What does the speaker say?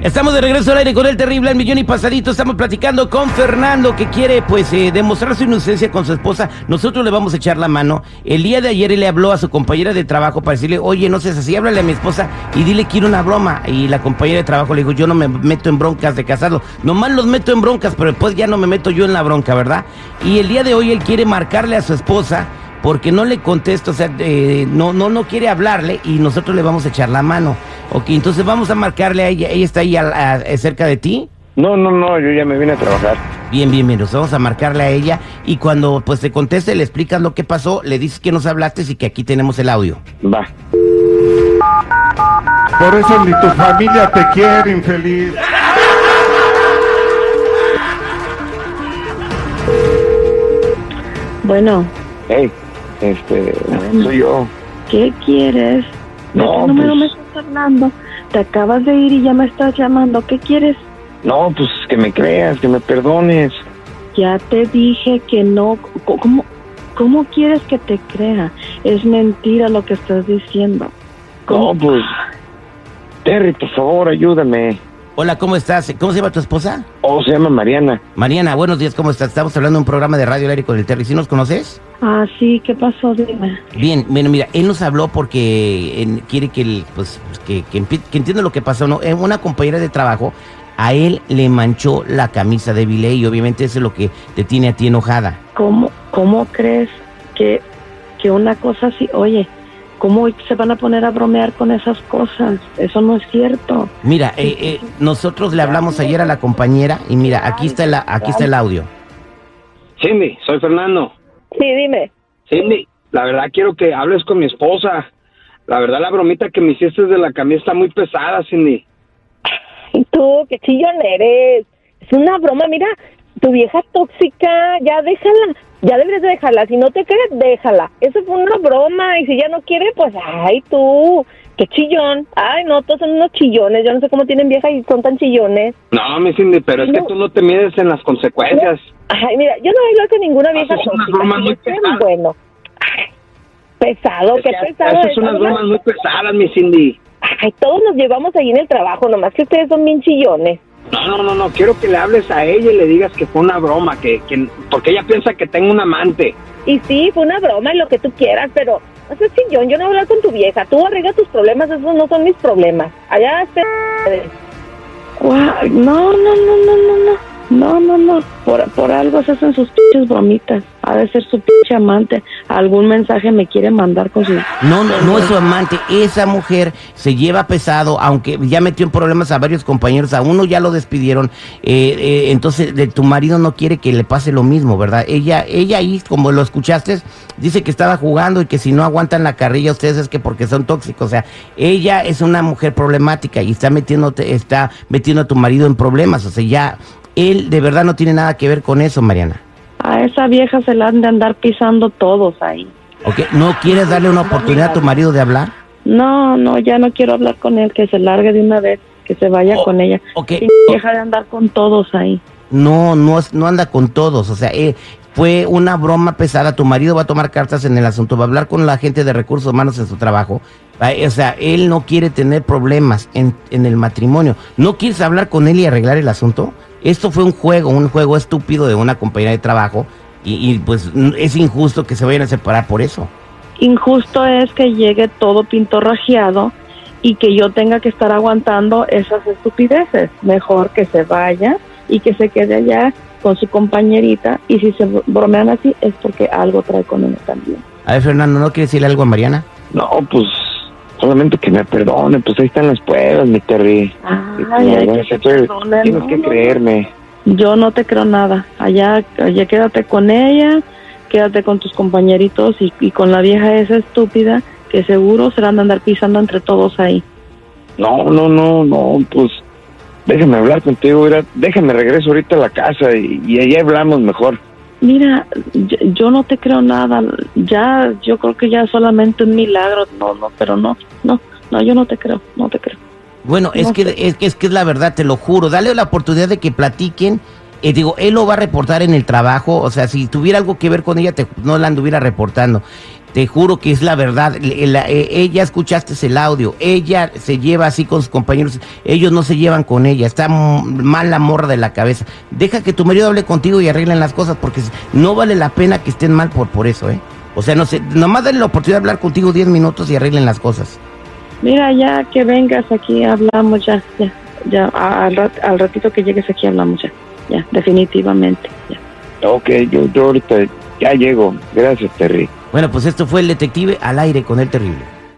Estamos de regreso al aire con el terrible al millón y pasadito. Estamos platicando con Fernando que quiere pues eh, demostrar su inocencia con su esposa. Nosotros le vamos a echar la mano. El día de ayer él le habló a su compañera de trabajo para decirle, oye, no seas así, háblale a mi esposa y dile quiero una broma. Y la compañera de trabajo le dijo, yo no me meto en broncas de casado. Nomás los meto en broncas, pero después ya no me meto yo en la bronca, ¿verdad? Y el día de hoy él quiere marcarle a su esposa porque no le contesta, o sea, eh, no, no, no quiere hablarle y nosotros le vamos a echar la mano. Ok, entonces vamos a marcarle a ella. ¿Ella está ahí a- a- cerca de ti? No, no, no, yo ya me vine a trabajar. Bien, bien, bien. Nos vamos a marcarle a ella y cuando pues te conteste le explicas lo que pasó, le dices que nos hablaste y que aquí tenemos el audio. Va. Por eso ni tu familia te quiere, infeliz. Bueno, Hey, este, soy yo. ¿qué quieres? ¿De No, qué número pues- me estás hablando? Te acabas de ir y ya me estás llamando. ¿Qué quieres? No, pues que me creas, que me perdones. Ya te dije que no. ¿Cómo, cómo quieres que te crea? Es mentira lo que estás diciendo. No, ¿Cómo? pues. Terry, por favor, ayúdame. Hola, ¿cómo estás? ¿Cómo se llama tu esposa? Oh, se llama Mariana. Mariana, buenos días, ¿cómo estás? Estamos hablando de un programa de radio al aire con el Terry. ¿Sí nos conoces? Ah, sí, ¿qué pasó? Dime. Bien, bueno, mira, él nos habló porque quiere que, el- pues, que, que, empie- que entienda lo que pasó, ¿no? Eh, Una compañera de trabajo, a él le manchó la camisa de Vilé y obviamente eso es lo que te tiene a ti enojada. ¿Cómo, cómo crees que, que una cosa así, oye, cómo se van a poner a bromear con esas cosas? Eso no es cierto. Mira, eh, eh, nosotros le hablamos ayer a la compañera y mira, aquí está el, aquí está el audio. Cindy, soy Fernando. Sí, dime. Cindy, la verdad quiero que hables con mi esposa. La verdad la bromita que me hiciste de la camisa está muy pesada, Cindy. Y tú, qué chillón eres. Es una broma, mira, tu vieja tóxica, ya déjala. Ya deberías de dejarla. Si no te crees, déjala. Eso fue una broma. Y si ya no quiere, pues, ay, tú, qué chillón. Ay, no, todos son unos chillones. Yo no sé cómo tienen vieja y son tan chillones. No, mi Cindy, pero es que tú no te mides en las consecuencias. Ay, mira, yo no hablo con ninguna vieja Haces unas tóxica. bromas muy pesadas. bueno. Ay, pesado, Es qué que pesado. haces es, unas bromas muy pesadas, mi Cindy. Ay, todos nos llevamos ahí en el trabajo, nomás que ustedes son bien chillones. No, no, no, no, quiero que le hables a ella y le digas que fue una broma, que, que porque ella piensa que tengo un amante. Y sí, fue una broma y lo que tú quieras, pero no sé chillón, yo no voy a hablar con tu vieja. Tú arregla tus problemas, esos no son mis problemas. Allá. Guau, No, no, no, no, no, no. No, no, no. Por, por algo se hacen sus pinches bromitas. Ha de ser su pinche amante. Algún mensaje me quiere mandar con su... No, no, no es su amante. Esa mujer se lleva pesado, aunque ya metió en problemas a varios compañeros. A uno ya lo despidieron. eh, eh, entonces, de tu marido no quiere que le pase lo mismo, ¿verdad? Ella, ella ahí, como lo escuchaste, dice que estaba jugando y que si no aguantan la carrilla ustedes es que porque son tóxicos. O sea, ella es una mujer problemática y está metiendo, está metiendo a tu marido en problemas. O sea, ya él de verdad no tiene nada que ver con eso, Mariana. A esa vieja se la han de andar pisando todos ahí. ¿Ok? ¿No quieres darle una oportunidad a tu marido de hablar? No, no, ya no quiero hablar con él. Que se largue de una vez. Que se vaya Oh, con ella. vieja de andar con todos ahí. No, no, no anda con todos. O sea, eh, fue una broma pesada. Tu marido va a tomar cartas en el asunto, va a hablar con la gente de recursos humanos en su trabajo. Ah, O sea, él no quiere tener problemas en, en el matrimonio. ¿No quieres hablar con él y arreglar el asunto? Esto fue un juego, un juego estúpido de una compañera de trabajo y, y, pues n- es injusto que se vayan a separar por eso. Injusto es que llegue todo pintorrajeado y que yo tenga que estar aguantando esas estupideces. Mejor que se vaya y que se quede allá con su compañerita. Y si se bromean así es porque algo trae con él también. A ver, Fernando, ¿no quieres decirle algo a Mariana? No, pues. Solamente que me perdone, pues ahí están las pruebas, mi Terry. Ay, que te. Tienes No, que creerme. Yo no te creo nada. Allá, allá quédate con ella, quédate con tus compañeritos y, y con la vieja esa estúpida que seguro se la han de andar pisando entre todos ahí. No, no, no, no, pues. Déjame hablar contigo, mira, déjame regreso ahorita a la casa y, y ahí hablamos mejor. Mira, yo, yo no te creo nada. Ya, yo creo que ya solamente un milagro. No, no, pero no, no, no, yo no te creo, no te creo. Bueno, es que, es que es que es la verdad, te lo juro. Dale la oportunidad de que platiquen eh, digo, él lo va a reportar en el trabajo, o sea, si tuviera algo que ver con ella, te- no la anduviera reportando. Te juro que es la verdad. La- eh, ella, escuchaste el audio, ella se lleva así con sus compañeros, ellos no se llevan con ella, está mal la morra de la cabeza. Deja que tu marido hable contigo y arreglen las cosas, porque no vale la pena que estén mal por, por eso, ¿eh? O sea, no sé, nomás dale la oportunidad de hablar contigo 10 minutos y arreglen las cosas. Mira, ya que vengas aquí hablamos ya, ya, ya, al, rat- al ratito que llegues aquí hablamos ya, ya, definitivamente, ya. Ok, yo, yo ahorita ya llego. Gracias, Terry. Bueno, pues esto fue el detective al aire con el terrible.